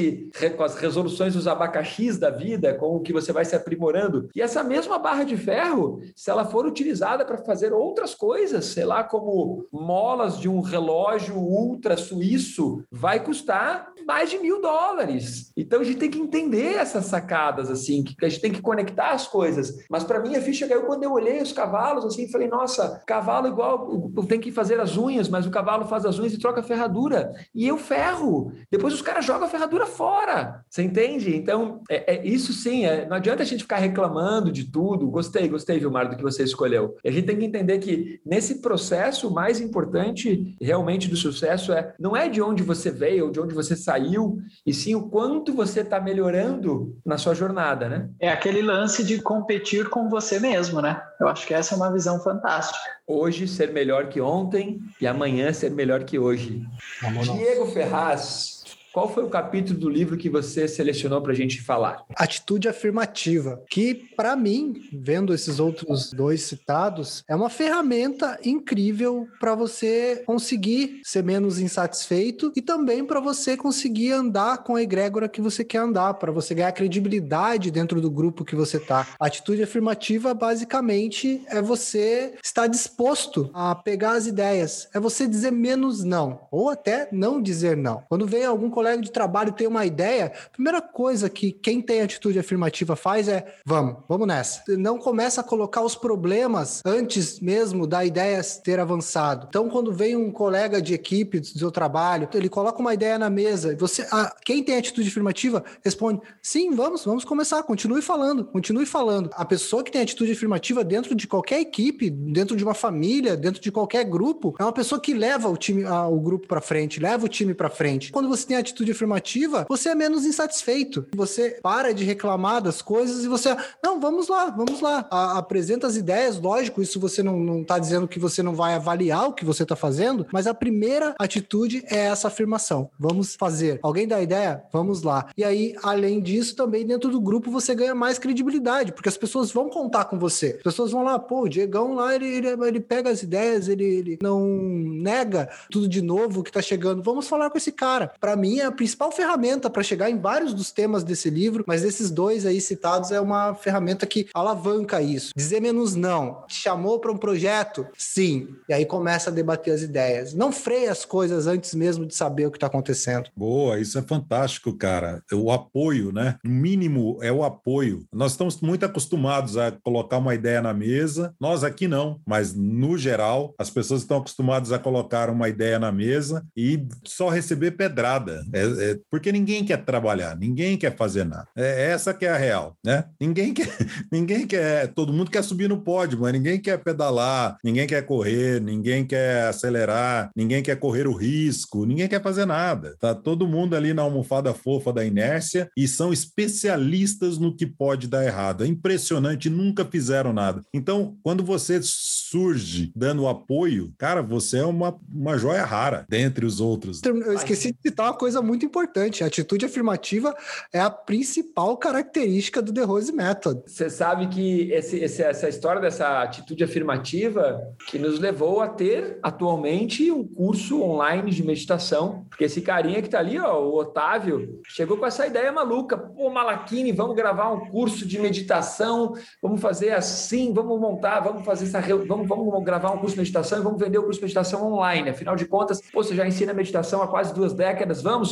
[SPEAKER 1] com as resoluções dos abacaxis da vida, com o que você vai se aprimorando. E essa mesma barra de ferro, se ela for utilizada para fazer outras coisas, sei lá, como molas de um relógio ultra suíço, vai custar mais de mil dólares. Então a gente tem que entender essas sacadas, assim, que a gente tem que conectar as coisas. Mas para mim a ficha caiu quando eu olhei os cavalos, assim, falei, nossa, cavalo igual, tem que fazer as unhas, mas o cavalo faz as unhas e troca a ferradura. E eu ferro. Depois os caras jogam a ferradura fora. Você entende? Então, é, é isso sim, é, não adianta a gente ficar reclamando de tudo. Gostei, gostei, Vilmar, do que você escolheu. E a gente tem que entender que nesse processo, o mais importante realmente do sucesso é não é de onde você veio ou de onde você saiu, e sim o quanto você está melhorando na sua jornada, né?
[SPEAKER 5] É aquele lance de competir com você mesmo, né? Eu acho que essa é uma visão fantástica.
[SPEAKER 1] Hoje ser melhor que ontem e amanhã ser melhor que hoje. Vamos Diego Ferraz, qual foi o capítulo do livro que você selecionou para a gente falar?
[SPEAKER 3] Atitude afirmativa, que para mim, vendo esses outros dois citados, é uma ferramenta incrível para você conseguir ser menos insatisfeito e também para você conseguir andar com a egrégora que você quer andar, para você ganhar credibilidade dentro do grupo que você tá. Atitude afirmativa basicamente é você estar disposto a pegar as ideias, é você dizer menos não, ou até não dizer não. Quando vem algum colega de trabalho tem uma ideia, a primeira coisa que quem tem atitude afirmativa faz é: vamos, vamos nessa. Não começa a colocar os problemas antes mesmo da ideia ter avançado. Então, quando vem um colega de equipe do seu trabalho, ele coloca uma ideia na mesa, você, a, quem tem atitude afirmativa responde: sim, vamos, vamos começar, continue falando, continue falando. A pessoa que tem atitude afirmativa dentro de qualquer equipe, dentro de uma família, dentro de qualquer grupo, é uma pessoa que leva o time, a, o grupo para frente, leva o time para frente. Quando você tem atitude atitude afirmativa, você é menos insatisfeito. Você para de reclamar das coisas e você, não, vamos lá, vamos lá. A, apresenta as ideias, lógico, isso você não, não tá dizendo que você não vai avaliar o que você tá fazendo, mas a primeira atitude é essa afirmação. Vamos fazer. Alguém dá ideia? Vamos lá. E aí, além disso, também dentro do grupo você ganha mais credibilidade, porque as pessoas vão contar com você. As pessoas vão lá, pô, o Diegão lá, ele, ele, ele pega as ideias, ele, ele não nega tudo de novo que tá chegando. Vamos falar com esse cara. Para mim, é a principal ferramenta para chegar em vários dos temas desse livro, mas esses dois aí citados é uma ferramenta que alavanca isso. Dizer menos não. Te chamou para um projeto? Sim. E aí começa a debater as ideias. Não freia as coisas antes mesmo de saber o que está acontecendo.
[SPEAKER 2] Boa, isso é fantástico, cara. O apoio, né? O mínimo é o apoio. Nós estamos muito acostumados a colocar uma ideia na mesa. Nós aqui não, mas no geral, as pessoas estão acostumadas a colocar uma ideia na mesa e só receber pedrada. É, é, porque ninguém quer trabalhar, ninguém quer fazer nada. É essa que é a real, né? Ninguém quer, ninguém quer, todo mundo quer subir no pódio, mas ninguém quer pedalar, ninguém quer correr, ninguém quer acelerar, ninguém quer correr o risco, ninguém quer fazer nada. Tá todo mundo ali na almofada fofa da inércia e são especialistas no que pode dar errado. É impressionante, nunca fizeram nada. Então, quando você surge dando apoio, cara, você é uma, uma joia rara dentre os outros.
[SPEAKER 3] Eu esqueci de citar uma coisa muito importante. A atitude afirmativa é a principal característica do The Rose Method.
[SPEAKER 1] Você sabe que esse, esse, essa história dessa atitude afirmativa que nos levou a ter atualmente um curso online de meditação. Porque esse carinha que está ali, ó, o Otávio, chegou com essa ideia maluca. Pô, Malaquini, vamos gravar um curso de meditação, vamos fazer assim, vamos montar, vamos fazer essa vamos, vamos gravar um curso de meditação e vamos vender o curso de meditação online. Afinal de contas, pô, você já ensina meditação há quase duas décadas, vamos?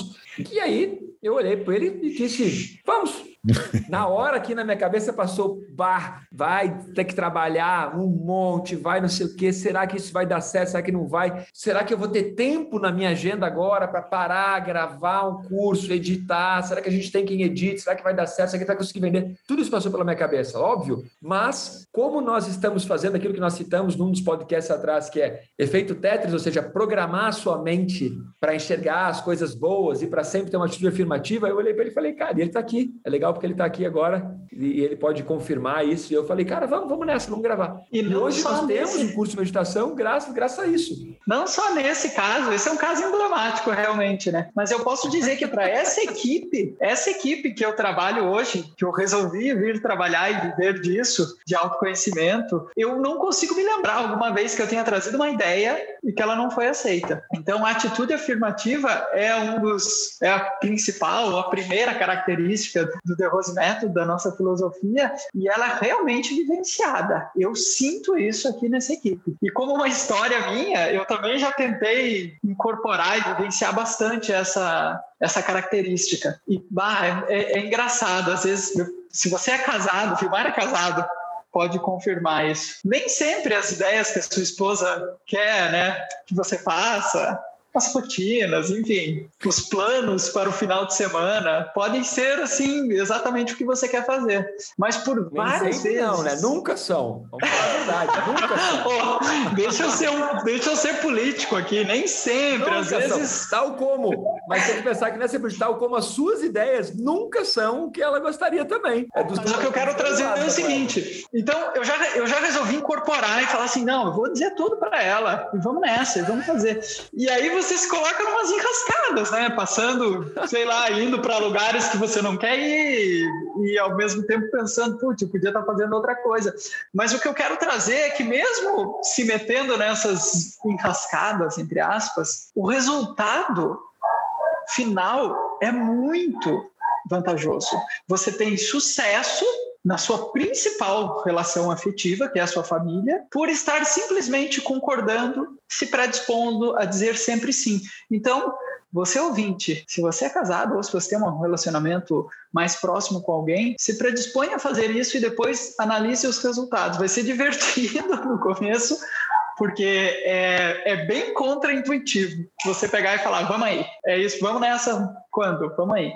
[SPEAKER 1] E aí eu olhei para ele e disse: Vamos, na hora aqui na minha cabeça passou, bah, vai ter que trabalhar um monte, vai não sei o quê, será que isso vai dar certo, será que não vai? Será que eu vou ter tempo na minha agenda agora para parar, gravar um curso, editar? Será que a gente tem quem edite? Será que vai dar certo? Será que vai conseguir vender? Tudo isso passou pela minha cabeça, óbvio, mas como nós estamos fazendo aquilo que nós citamos num dos podcasts atrás, que é efeito Tetris, ou seja, programar a sua mente para enxergar as coisas boas e para sempre ter uma atitude afirmativa, eu olhei para ele e falei, cara, ele está aqui, é legal porque ele está aqui agora e ele pode confirmar isso. E eu falei, cara, vamos, vamos nessa, vamos gravar. E, e hoje nós nesse... temos um curso de meditação graças, graças a isso.
[SPEAKER 5] Não só nesse caso, esse é um caso emblemático realmente, né? Mas eu posso dizer que para essa equipe, essa equipe que eu trabalho hoje, que eu resolvi vir trabalhar e viver disso, de autoconhecimento, eu não consigo me lembrar alguma vez que eu tenha trazido uma ideia e que ela não foi aceita. Então, a atitude afirmativa é um dos, é a principal, a primeira característica do Rose Method, da nossa filosofia, e ela é realmente vivenciada. Eu sinto isso aqui nessa equipe. E como uma história minha, eu também já tentei incorporar e vivenciar bastante essa, essa característica. E bah, é, é engraçado, às vezes, se você é casado, Filmar é casado, pode confirmar isso. Nem sempre as ideias que a sua esposa quer, né, que você faça, as rotinas, enfim, os planos para o final de semana podem ser assim exatamente o que você quer fazer, mas por Nem várias vezes
[SPEAKER 1] não, né? Nunca são. Vamos falar a verdade, nunca são.
[SPEAKER 5] Oh, deixa eu ser um, deixa eu ser político aqui, nem sempre, nunca às vezes
[SPEAKER 1] são. tal como, mas tem que pensar que não é sempre tal como as suas ideias nunca são o que ela gostaria também.
[SPEAKER 5] É dos mas o que eu quero trazer é o seguinte. Então eu já eu já resolvi incorporar e falar assim, não, eu vou dizer tudo para ela e vamos nessa, vamos fazer. E aí você se coloca umas enrascadas, né? Passando, sei lá, indo para lugares que você não quer ir e ao mesmo tempo pensando, putz, eu podia estar fazendo outra coisa. Mas o que eu quero trazer é que mesmo se metendo nessas enrascadas, entre aspas, o resultado final é muito vantajoso. Você tem sucesso na sua principal relação afetiva, que é a sua família, por estar simplesmente concordando, se predispondo a dizer sempre sim. Então, você ouvinte, se você é casado ou se você tem um relacionamento mais próximo com alguém, se predispõe a fazer isso e depois analise os resultados. Vai ser divertido no começo, porque é, é bem contraintuitivo você pegar e falar, vamos aí, é isso, vamos nessa, quando? Vamos aí.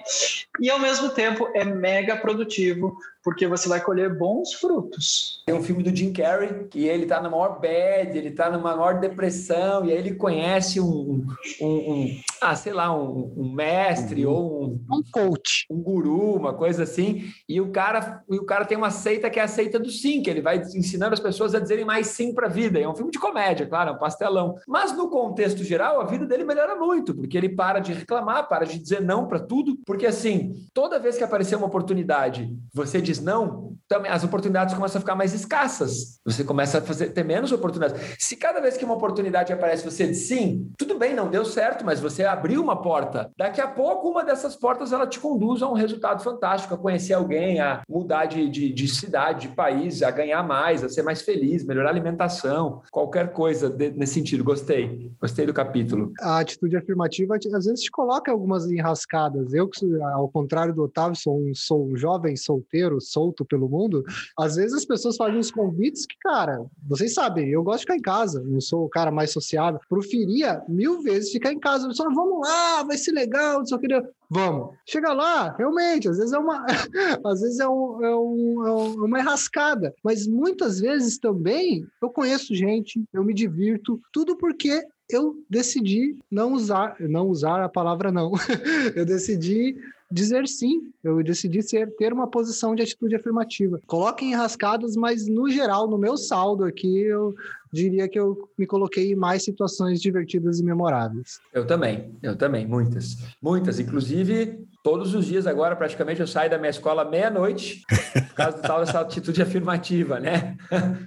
[SPEAKER 5] E ao mesmo tempo é mega produtivo, porque você vai colher bons frutos.
[SPEAKER 1] Tem um filme do Jim Carrey que ele tá na maior bad, ele tá numa maior depressão, e aí ele conhece um, um, um ah, sei lá, um, um mestre uhum. ou um,
[SPEAKER 3] um coach,
[SPEAKER 1] um guru, uma coisa assim, e o cara, e o cara tem uma seita que é a seita do sim, que ele vai ensinando as pessoas a dizerem mais sim para a vida. É um filme de comédia, claro, é um pastelão. Mas no contexto geral, a vida dele melhora muito, porque ele para de reclamar, para de dizer não para tudo, porque assim, toda vez que aparecer uma oportunidade, você diz não, também as oportunidades começam a ficar mais escassas. Você começa a fazer, ter menos oportunidades. Se cada vez que uma oportunidade aparece, você diz sim, tudo bem, não deu certo, mas você abriu uma porta. Daqui a pouco, uma dessas portas ela te conduz a um resultado fantástico, a conhecer alguém, a mudar de, de, de cidade, de país, a ganhar mais, a ser mais feliz, melhorar a alimentação, qualquer coisa de, nesse sentido. Gostei, gostei do capítulo.
[SPEAKER 3] A atitude afirmativa às vezes te coloca algumas enrascadas. Eu, ao contrário do Otávio, sou um, sou um jovem solteiro, solto pelo mundo. Às vezes as pessoas fazem uns convites que, cara, vocês sabem, eu gosto de ficar em casa, não sou o cara mais sociável. Preferia mil vezes ficar em casa. Só vamos lá, vai ser legal, só queria. Vamos. Chega lá, realmente, às vezes é uma, às vezes é, um, é, um, é uma enrascada, mas muitas vezes também eu conheço gente, eu me divirto, tudo porque eu decidi não usar, não usar a palavra não. eu decidi dizer sim. Eu decidi ser, ter uma posição de atitude afirmativa. Coloquem enrascadas, mas no geral, no meu saldo aqui, eu diria que eu me coloquei em mais situações divertidas e memoráveis.
[SPEAKER 1] Eu também, eu também, muitas. Muitas, inclusive todos os dias agora, praticamente, eu saio da minha escola meia-noite, por causa tal dessa atitude afirmativa, né?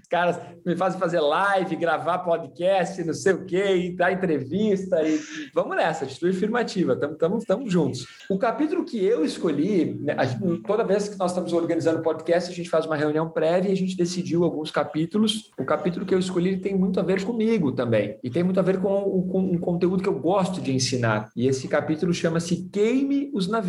[SPEAKER 1] Os caras me fazem fazer live, gravar podcast, não sei o quê, e dar entrevista, e vamos nessa, atitude afirmativa, estamos juntos. O capítulo que eu escolhi, né, toda vez que nós estamos organizando podcast, a gente faz uma reunião prévia e a gente decidiu alguns capítulos. O capítulo que eu escolhi tem muito a ver comigo também. E tem muito a ver com, com um conteúdo que eu gosto de ensinar. E esse capítulo chama-se Queime os Navios.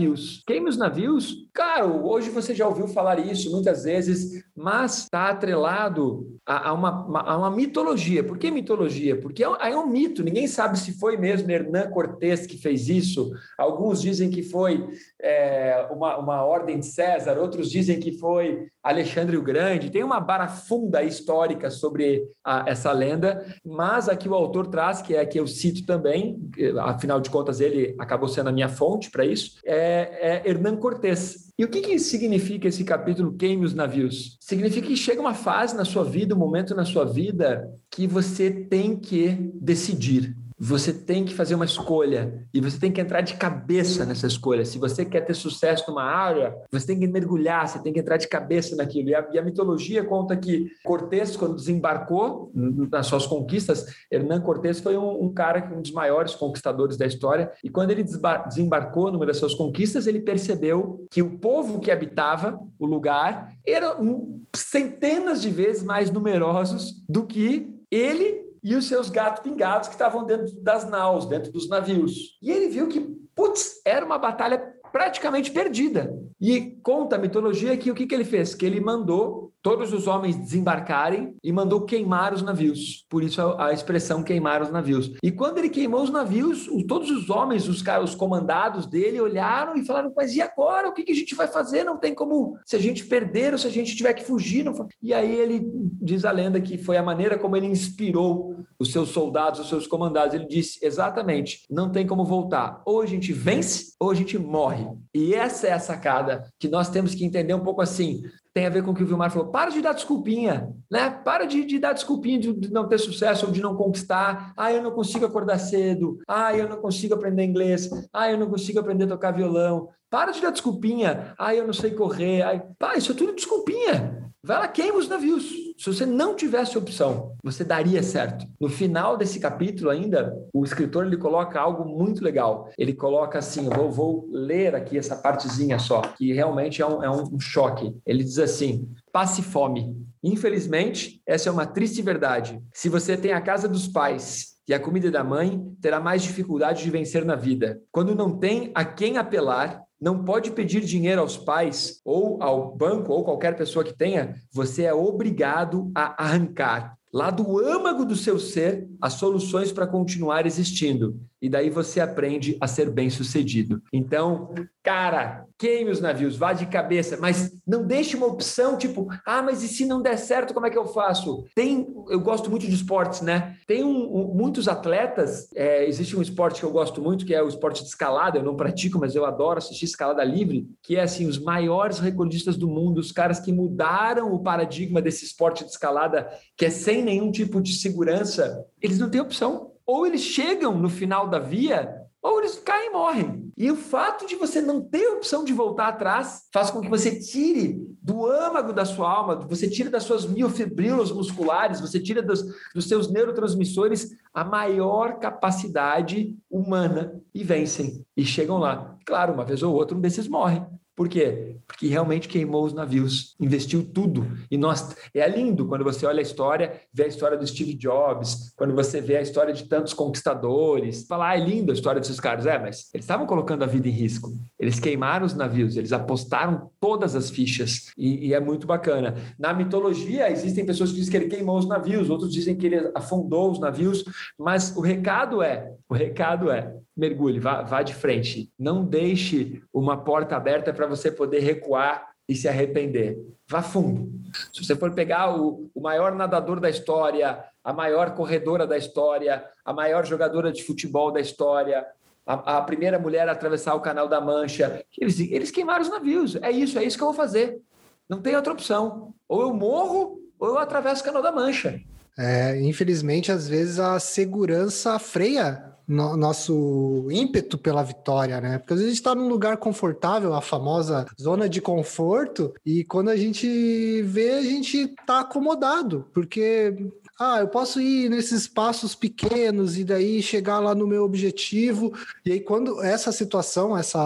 [SPEAKER 1] Queime os Navios? Cara, hoje você já ouviu falar isso muitas vezes, mas está atrelado a, a, uma, a uma mitologia. Por que mitologia? Porque é, é um mito. Ninguém sabe se foi mesmo Hernán Cortés que fez isso. Alguns dizem que foi é, uma, uma ordem de César, outros dizem que foi Alexandre o Grande. Tem uma barafunda histórica sobre a, essa lenda, mas aqui o autor traz, que é que eu cito também, afinal de contas ele acabou sendo a minha fonte para isso, é, é Hernán Cortés. E o que, que significa esse capítulo Queime os Navios? Significa que chega uma fase na sua vida, um momento na sua vida, que você tem que decidir. Você tem que fazer uma escolha e você tem que entrar de cabeça nessa escolha. Se você quer ter sucesso numa área, você tem que mergulhar, você tem que entrar de cabeça naquilo. E a, e a mitologia conta que Cortés, quando desembarcou nas suas conquistas, Hernán Cortés foi um, um cara, um dos maiores conquistadores da história. E quando ele desembarcou numa das suas conquistas, ele percebeu que o povo que habitava o lugar eram centenas de vezes mais numerosos do que ele e os seus gatos pingados que estavam dentro das naus, dentro dos navios. E ele viu que, putz, era uma batalha praticamente perdida. E conta a mitologia que o que, que ele fez? Que ele mandou todos os homens desembarcarem e mandou queimar os navios. Por isso a, a expressão queimar os navios. E quando ele queimou os navios, o, todos os homens, os, os comandados dele, olharam e falaram: Mas e agora? O que, que, a gente vai fazer? Não tem como. Se a gente perder ou se a gente tiver que fugir. Não... E aí ele diz a lenda que foi a maneira como ele inspirou os seus soldados, os seus comandados. Ele disse exatamente: não tem como voltar. Ou a gente vence ou a gente morre. E essa é a sacada que nós temos que entender um pouco assim. Tem a ver com o que o Vilmar falou. Para de dar desculpinha, né? Para de, de dar desculpinha de, de não ter sucesso ou de não conquistar. Ah, eu não consigo acordar cedo. Ah, eu não consigo aprender inglês. Ah, eu não consigo aprender a tocar violão. Para de dar desculpinha. Ah, eu não sei correr. Ah, pá, isso é tudo desculpinha. Vai lá, queima os navios. Se você não tivesse opção, você daria certo. No final desse capítulo ainda, o escritor ele coloca algo muito legal. Ele coloca assim, vou, vou ler aqui essa partezinha só, que realmente é um, é um choque. Ele diz assim, passe fome. Infelizmente, essa é uma triste verdade. Se você tem a casa dos pais e a comida da mãe, terá mais dificuldade de vencer na vida. Quando não tem a quem apelar, não pode pedir dinheiro aos pais ou ao banco ou qualquer pessoa que tenha, você é obrigado a arrancar lá do âmago do seu ser as soluções para continuar existindo. E daí você aprende a ser bem-sucedido. Então, cara, queime os navios, vá de cabeça, mas não deixe uma opção tipo, ah, mas e se não der certo, como é que eu faço? Tem, eu gosto muito de esportes, né? Tem um, um, muitos atletas, é, existe um esporte que eu gosto muito, que é o esporte de escalada, eu não pratico, mas eu adoro assistir escalada livre, que é assim, os maiores recordistas do mundo, os caras que mudaram o paradigma desse esporte de escalada, que é sem nenhum tipo de segurança, eles não têm opção. Ou eles chegam no final da via, ou eles caem e morrem. E o fato de você não ter opção de voltar atrás faz com que você tire do âmago da sua alma, você tire das suas miofibrilas musculares, você tira dos, dos seus neurotransmissores a maior capacidade humana e vencem. E chegam lá. Claro, uma vez ou outra um desses morre. Por quê? Porque realmente queimou os navios, investiu tudo. E nós é lindo quando você olha a história, vê a história do Steve Jobs, quando você vê a história de tantos conquistadores. Fala, ah, é linda a história desses caras. É, mas eles estavam colocando a vida em risco. Eles queimaram os navios, eles apostaram todas as fichas. E, e é muito bacana. Na mitologia, existem pessoas que dizem que ele queimou os navios, outros dizem que ele afundou os navios. Mas o recado é: o recado é, mergulhe, vá, vá de frente. Não deixe uma porta aberta para você poder recuar e se arrepender. Vá fundo. Se você for pegar o, o maior nadador da história, a maior corredora da história, a maior jogadora de futebol da história, a, a, primeira mulher a atravessar o Canal da Mancha, eles, eles queimaram os navios. É isso, é isso que eu vou fazer. Não tem outra opção. Ou eu morro, ou eu atravesso o Canal da Mancha.
[SPEAKER 3] É, infelizmente, às vezes a segurança freia no, nosso ímpeto pela vitória, né? Porque às vezes a gente está num lugar confortável, a famosa zona de conforto, e quando a gente vê, a gente está acomodado, porque
[SPEAKER 4] Ah, eu posso ir nesses passos pequenos e daí chegar lá no meu objetivo. E aí, quando essa situação, essa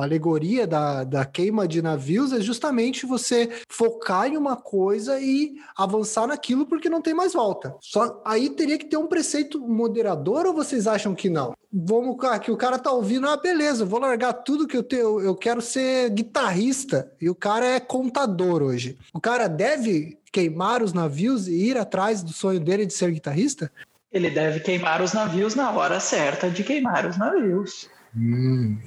[SPEAKER 4] alegoria da, da queima de navios é justamente você focar em uma coisa e avançar naquilo porque não tem mais volta. Só aí teria que ter um preceito moderador ou vocês acham que não? Vamos, que o cara tá ouvindo, ah, beleza, vou largar tudo que eu tenho, eu quero ser guitarrista e o cara é contador hoje. O cara deve queimar os navios e ir atrás do sonho dele de ser guitarrista?
[SPEAKER 5] Ele deve queimar os navios na hora certa de queimar os navios.
[SPEAKER 2] Hum.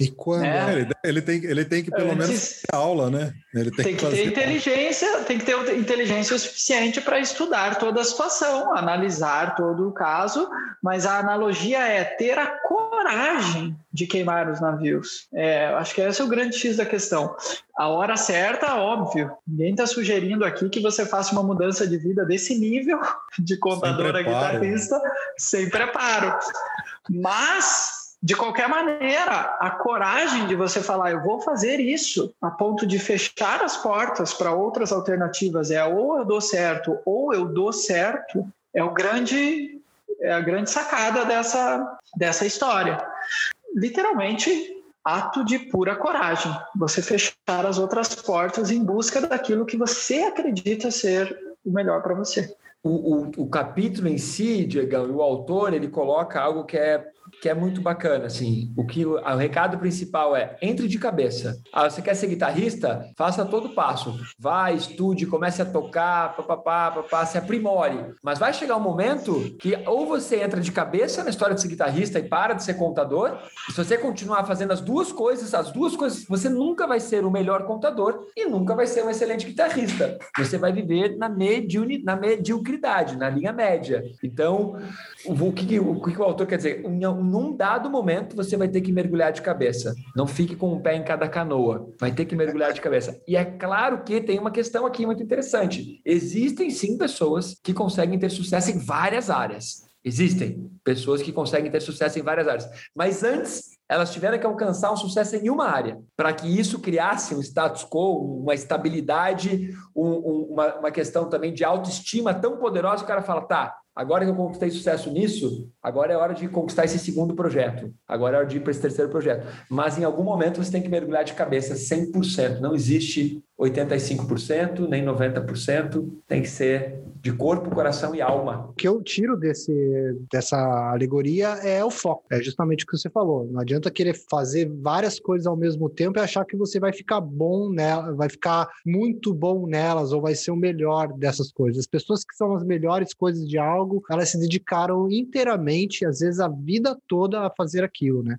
[SPEAKER 2] E quando? É. Ele, ele, tem, ele tem que pelo Antes, menos ter aula, né? Ele
[SPEAKER 5] tem, tem que, que ter inteligência, tem que ter inteligência o suficiente para estudar toda a situação, analisar todo o caso, mas a analogia é ter a coragem de queimar os navios. É, acho que esse é o grande X da questão. A hora certa, óbvio. Ninguém está sugerindo aqui que você faça uma mudança de vida desse nível de contador a guitarrista sem preparo. Mas de qualquer maneira, a coragem de você falar, eu vou fazer isso, a ponto de fechar as portas para outras alternativas, é ou eu dou certo ou eu dou certo, é o grande é a grande sacada dessa dessa história. Literalmente, ato de pura coragem. Você fechar as outras portas em busca daquilo que você acredita ser o melhor para você.
[SPEAKER 1] O, o, o, capítulo em si, Diego, o autor, ele coloca algo que é que é muito bacana, assim. O que o, o recado principal é entre de cabeça. Ah, você quer ser guitarrista? Faça todo passo. Vá, estude, comece a tocar, papapá, papá, se aprimore. Mas vai chegar um momento que ou você entra de cabeça na história de ser guitarrista e para de ser contador. Se você continuar fazendo as duas coisas, as duas coisas, você nunca vai ser o melhor contador e nunca vai ser um excelente guitarrista. Você vai viver na, mediuni, na mediocridade, na linha média. Então, o que, o, que o autor quer dizer? Um, um num dado momento você vai ter que mergulhar de cabeça. Não fique com um pé em cada canoa. Vai ter que mergulhar de cabeça. E é claro que tem uma questão aqui muito interessante. Existem sim pessoas que conseguem ter sucesso em várias áreas. Existem pessoas que conseguem ter sucesso em várias áreas. Mas antes, elas tiveram que alcançar um sucesso em uma área, para que isso criasse um status quo, uma estabilidade, um, um, uma, uma questão também de autoestima tão poderosa que o cara fala: tá, Agora que eu conquistei sucesso nisso, agora é hora de conquistar esse segundo projeto. Agora é hora de ir para esse terceiro projeto. Mas em algum momento você tem que mergulhar de cabeça 100%. Não existe 85%, nem 90%. Tem que ser de corpo, coração e alma.
[SPEAKER 3] O que eu tiro desse, dessa alegoria é o foco. É justamente o que você falou. Não adianta querer fazer várias coisas ao mesmo tempo e achar que você vai ficar bom nela, vai ficar muito bom nelas ou vai ser o melhor dessas coisas. As pessoas que são as melhores coisas de algo elas se dedicaram inteiramente, às vezes a vida toda, a fazer aquilo, né?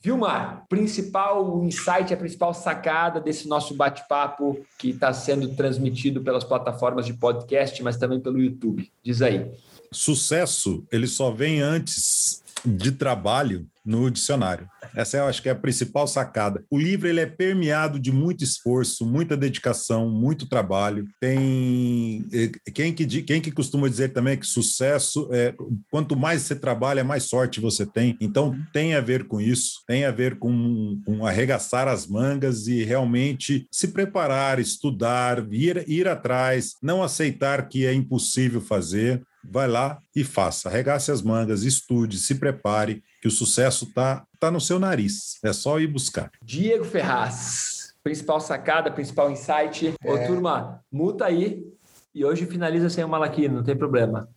[SPEAKER 1] Vilmar, principal insight, a principal sacada desse nosso bate-papo que está sendo transmitido pelas plataformas de podcast, mas também pelo YouTube. Diz aí.
[SPEAKER 2] Sucesso, ele só vem antes de trabalho no dicionário. Essa eu acho que é a principal sacada. O livro ele é permeado de muito esforço, muita dedicação, muito trabalho. Tem quem que quem que costuma dizer também que sucesso é quanto mais você trabalha, mais sorte você tem. Então tem a ver com isso, tem a ver com, com arregaçar as mangas e realmente se preparar, estudar, ir, ir atrás, não aceitar que é impossível fazer vai lá e faça. Arregace as mangas, estude, se prepare, que o sucesso está tá no seu nariz. É só ir buscar.
[SPEAKER 1] Diego Ferraz, principal sacada, principal insight. É. Ô, turma, muta aí e hoje finaliza sem o Malaquino, não tem problema.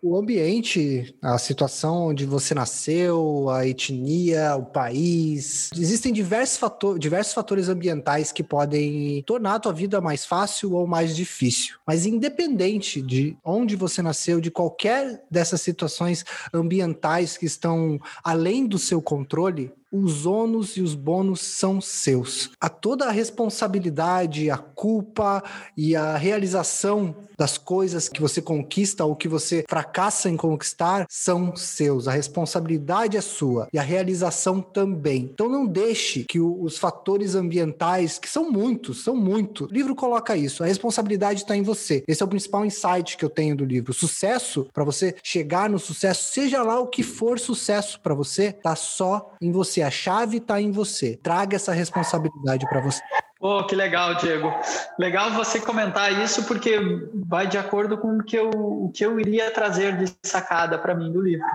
[SPEAKER 3] O, o, ambiente, a situação onde você nasceu, a etnia, o país, existem diversos, fator, diversos fatores ambientais que podem tornar a tua vida mais fácil ou mais difícil. Mas independente de onde você nasceu, de qualquer dessas situações ambientais que estão além do seu controle, os ônus e os bônus são seus. A toda a responsabilidade, a culpa e a realização das coisas que você conquista ou que você fracassa em conquistar são seus. A responsabilidade é sua e a realização também. Então não deixe que os fatores ambientais, que são muitos, são muitos. O livro coloca isso. A responsabilidade está em você. Esse é o principal insight que eu tenho do livro. Sucesso, para você chegar no sucesso, seja lá o que for sucesso para você, tá só em você. A chave está em você. Traga essa responsabilidade para você.
[SPEAKER 5] Oh, que legal, Diego. Legal você comentar isso, porque vai de acordo com o que eu, o que eu iria trazer de sacada para mim do livro.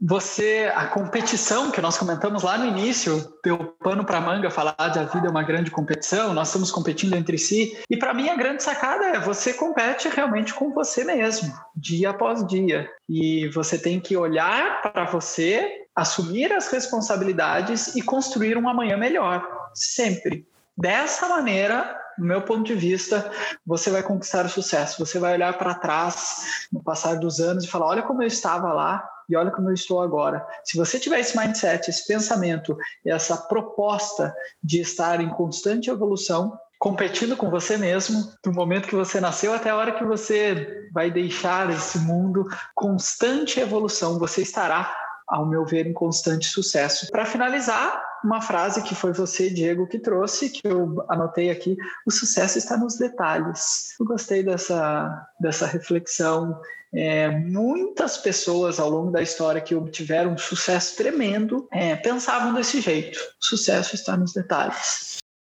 [SPEAKER 5] Você, a competição que nós comentamos lá no início, deu pano para manga falar de a vida é uma grande competição, nós estamos competindo entre si. E para mim a grande sacada é você compete realmente com você mesmo, dia após dia. E você tem que olhar para você, assumir as responsabilidades e construir um amanhã melhor, sempre. Dessa maneira, no meu ponto de vista, você vai conquistar o sucesso. Você vai olhar para trás no passar dos anos e falar: olha como eu estava lá e olha como eu estou agora. Se você tiver esse mindset, esse pensamento, essa proposta de estar em constante evolução, competindo com você mesmo, do momento que você nasceu até a hora que você vai deixar esse mundo, constante evolução, você estará ao meu ver, em constante sucesso. Para finalizar, uma frase que foi você, Diego, que trouxe, que eu anotei aqui: o sucesso está nos detalhes. Eu gostei dessa, dessa reflexão. É, muitas pessoas ao longo da história que obtiveram um sucesso tremendo é, pensavam desse jeito: o sucesso está nos detalhes.